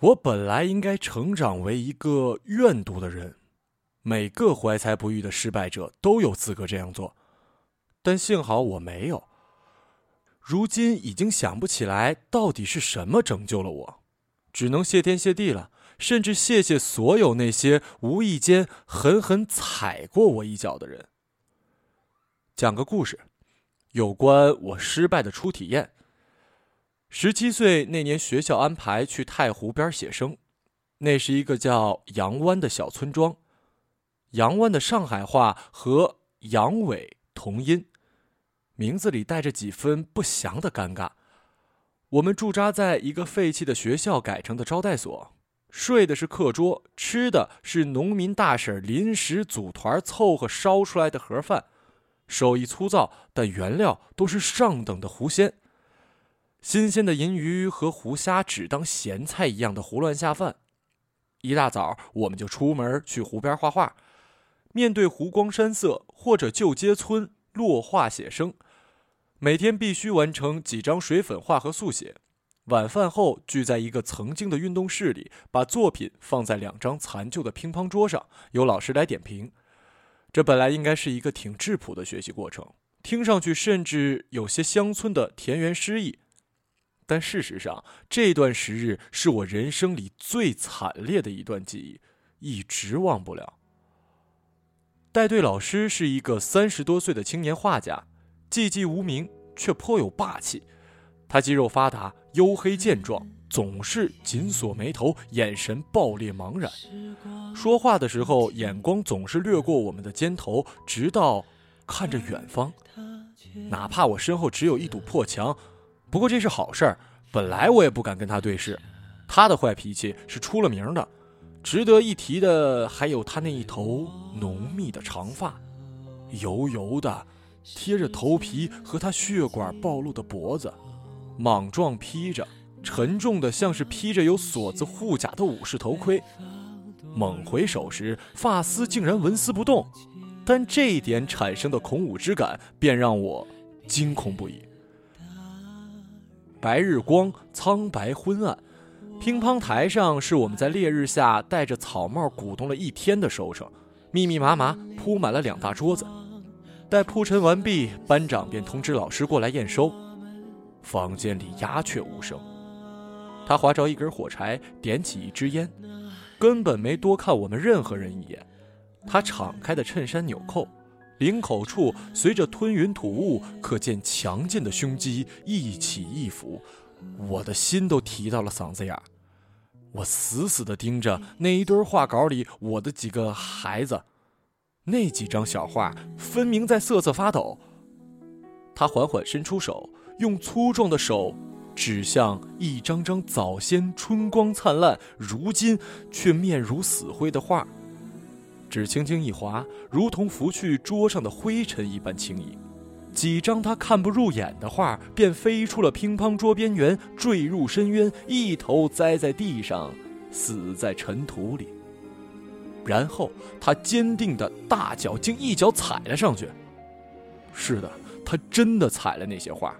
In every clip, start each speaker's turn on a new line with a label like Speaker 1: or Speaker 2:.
Speaker 1: 我本来应该成长为一个愿赌的人，每个怀才不遇的失败者都有资格这样做，但幸好我没有。如今已经想不起来到底是什么拯救了我，只能谢天谢地了，甚至谢谢所有那些无意间狠狠踩过我一脚的人。讲个故事，有关我失败的初体验。十七岁那年，学校安排去太湖边写生，那是一个叫杨湾的小村庄。杨湾的上海话和杨伟同音。名字里带着几分不祥的尴尬。我们驻扎在一个废弃的学校改成的招待所，睡的是课桌，吃的是农民大婶临时组团凑合烧出来的盒饭，手艺粗糙，但原料都是上等的湖鲜。新鲜的银鱼和湖虾只当咸菜一样的胡乱下饭。一大早我们就出门去湖边画画，面对湖光山色或者旧街村落画写生。每天必须完成几张水粉画和速写。晚饭后聚在一个曾经的运动室里，把作品放在两张残旧的乒乓桌上，由老师来点评。这本来应该是一个挺质朴的学习过程，听上去甚至有些乡村的田园诗意。但事实上，这段时日是我人生里最惨烈的一段记忆，一直忘不了。带队老师是一个三十多岁的青年画家。寂寂无名，却颇有霸气。他肌肉发达，黝黑健壮，总是紧锁眉头，眼神暴烈茫然。说话的时候，眼光总是掠过我们的肩头，直到看着远方。哪怕我身后只有一堵破墙，不过这是好事儿。本来我也不敢跟他对视。他的坏脾气是出了名的。值得一提的还有他那一头浓密的长发，油油的。贴着头皮和他血管暴露的脖子，莽撞披着，沉重的像是披着有锁子护甲的武士头盔。猛回首时，发丝竟然纹丝不动，但这一点产生的孔武之感，便让我惊恐不已。白日光苍白昏暗，乒乓台上是我们在烈日下戴着草帽鼓动了一天的收成，密密麻麻铺满了两大桌子。待铺陈完毕，班长便通知老师过来验收。房间里鸦雀无声。他划着一根火柴，点起一支烟，根本没多看我们任何人一眼。他敞开的衬衫纽扣，领口处随着吞云吐雾，可见强劲的胸肌一起一伏，我的心都提到了嗓子眼儿我死死地盯着那一堆画稿里我的几个孩子。那几张小画分明在瑟瑟发抖。他缓缓伸出手，用粗壮的手指向一张张早先春光灿烂，如今却面如死灰的画，只轻轻一划，如同拂去桌上的灰尘一般轻盈。几张他看不入眼的画便飞出了乒乓桌边缘，坠入深渊，一头栽在地上，死在尘土里。然后他坚定的大脚竟一脚踩了上去。是的，他真的踩了那些画。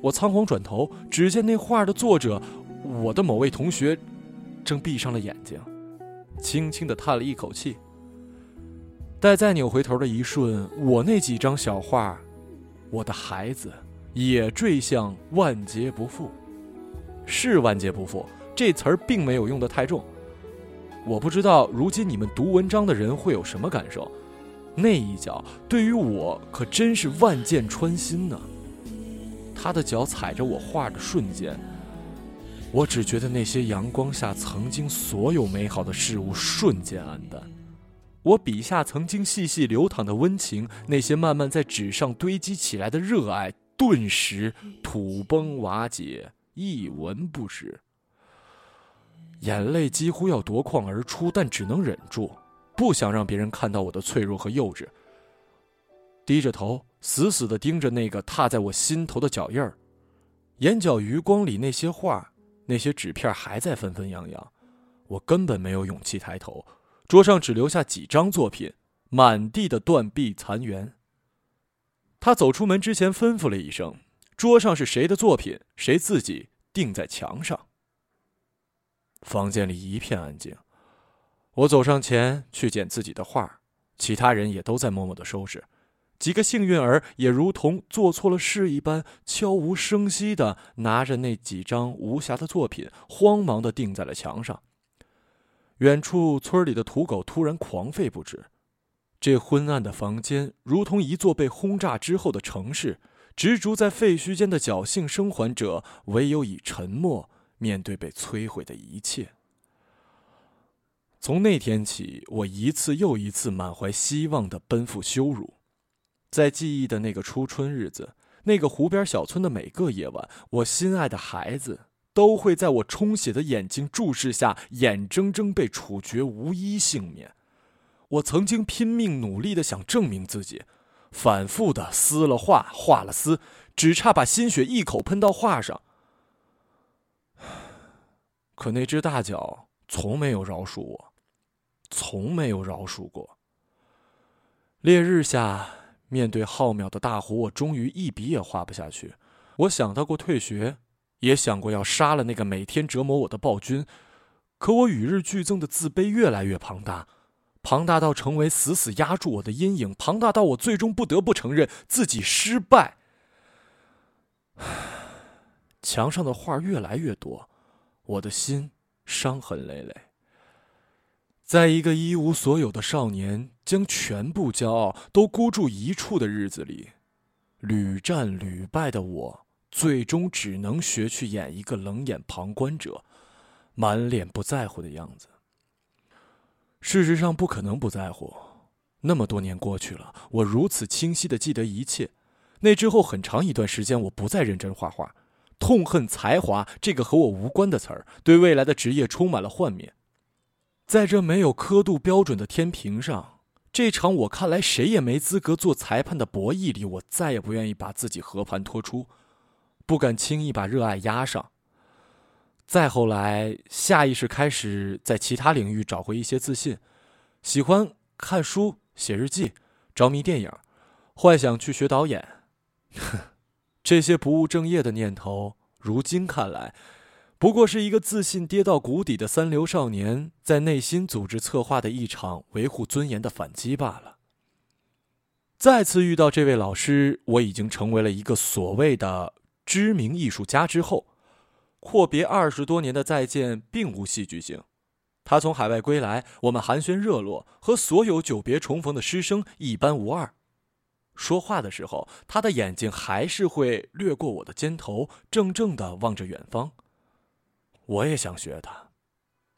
Speaker 1: 我仓皇转头，只见那画的作者，我的某位同学，正闭上了眼睛，轻轻的叹了一口气。待再扭回头的一瞬，我那几张小画，我的孩子，也坠向万劫不复。是万劫不复，这词儿并没有用的太重。我不知道如今你们读文章的人会有什么感受，那一脚对于我可真是万箭穿心呢。他的脚踩着我画的瞬间，我只觉得那些阳光下曾经所有美好的事物瞬间黯淡，我笔下曾经细细流淌的温情，那些慢慢在纸上堆积起来的热爱，顿时土崩瓦解，一文不值。眼泪几乎要夺眶而出，但只能忍住，不想让别人看到我的脆弱和幼稚。低着头，死死地盯着那个踏在我心头的脚印儿，眼角余光里那些画、那些纸片还在纷纷扬扬，我根本没有勇气抬头。桌上只留下几张作品，满地的断壁残垣。他走出门之前吩咐了一声：“桌上是谁的作品，谁自己钉在墙上。”房间里一片安静。我走上前去捡自己的画，其他人也都在默默的收拾。几个幸运儿也如同做错了事一般，悄无声息的拿着那几张无瑕的作品，慌忙的钉在了墙上。远处村里的土狗突然狂吠不止。这昏暗的房间如同一座被轰炸之后的城市，执着在废墟间的侥幸生还者，唯有以沉默面对被摧毁的一切。从那天起，我一次又一次满怀希望的奔赴羞辱。在记忆的那个初春日子，那个湖边小村的每个夜晚，我心爱的孩子都会在我充血的眼睛注视下，眼睁睁被处决，无一幸免。我曾经拼命努力的想证明自己，反复的撕了画，画了撕，只差把心血一口喷到画上。可那只大脚从没有饶恕我，从没有饶恕过。烈日下。面对浩渺的大湖，我终于一笔也画不下去。我想到过退学，也想过要杀了那个每天折磨我的暴君。可我与日俱增的自卑越来越庞大，庞大到成为死死压住我的阴影，庞大到我最终不得不承认自己失败。墙上的画越来越多，我的心伤痕累累。在一个一无所有的少年将全部骄傲都孤注一掷的日子里，屡战屡败的我，最终只能学去演一个冷眼旁观者，满脸不在乎的样子。事实上，不可能不在乎。那么多年过去了，我如此清晰的记得一切。那之后很长一段时间，我不再认真画画，痛恨“才华”这个和我无关的词儿，对未来的职业充满了幻灭。在这没有刻度标准的天平上，这场我看来谁也没资格做裁判的博弈里，我再也不愿意把自己和盘托出，不敢轻易把热爱压上。再后来，下意识开始在其他领域找回一些自信，喜欢看书、写日记，着迷电影，幻想去学导演。哼 这些不务正业的念头，如今看来。不过是一个自信跌到谷底的三流少年，在内心组织策划的一场维护尊严的反击罢了。再次遇到这位老师，我已经成为了一个所谓的知名艺术家之后，阔别二十多年的再见并无戏剧性。他从海外归来，我们寒暄热络，和所有久别重逢的师生一般无二。说话的时候，他的眼睛还是会掠过我的肩头，怔怔的望着远方。我也想学他，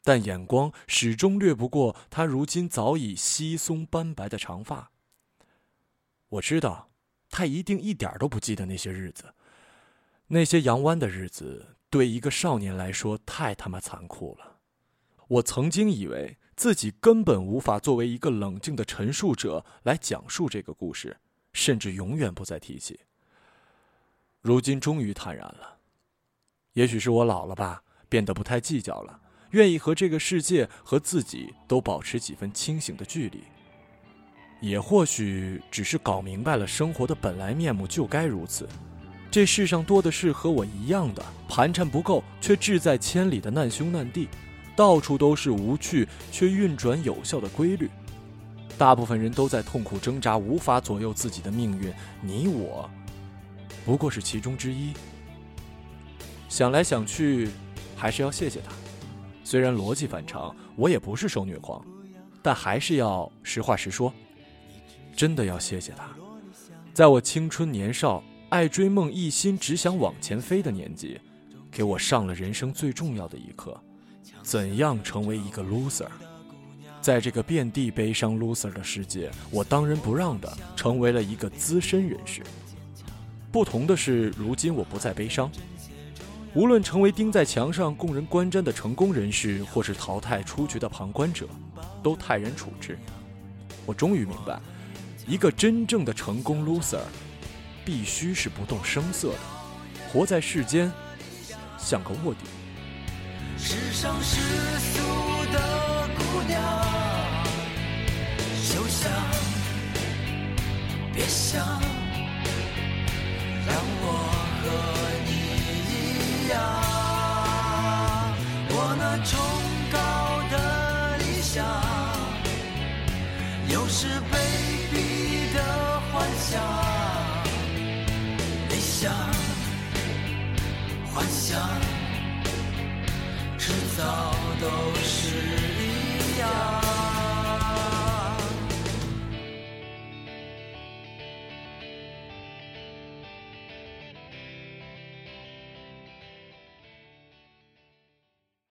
Speaker 1: 但眼光始终掠不过他如今早已稀松斑白的长发。我知道，他一定一点都不记得那些日子，那些阳湾的日子对一个少年来说太他妈残酷了。我曾经以为自己根本无法作为一个冷静的陈述者来讲述这个故事，甚至永远不再提起。如今终于坦然了，也许是我老了吧。变得不太计较了，愿意和这个世界和自己都保持几分清醒的距离。也或许只是搞明白了生活的本来面目，就该如此。这世上多的是和我一样的盘缠不够却志在千里的难兄难弟，到处都是无趣却运转有效的规律。大部分人都在痛苦挣扎，无法左右自己的命运。你我，不过是其中之一。想来想去。还是要谢谢他，虽然逻辑反常，我也不是受虐狂，但还是要实话实说，真的要谢谢他，在我青春年少、爱追梦、一心只想往前飞的年纪，给我上了人生最重要的一课：怎样成为一个 loser。在这个遍地悲伤 loser 的世界，我当仁不让的成为了一个资深人士。不同的是，如今我不再悲伤。无论成为钉在墙上供人观瞻的成功人士，或是淘汰出局的旁观者，都泰然处之。我终于明白，一个真正的成功 loser，必须是不动声色的，活在世间，像个卧底。世上世俗的姑娘，休想，别想，
Speaker 2: 想，幻想，迟早都是一样。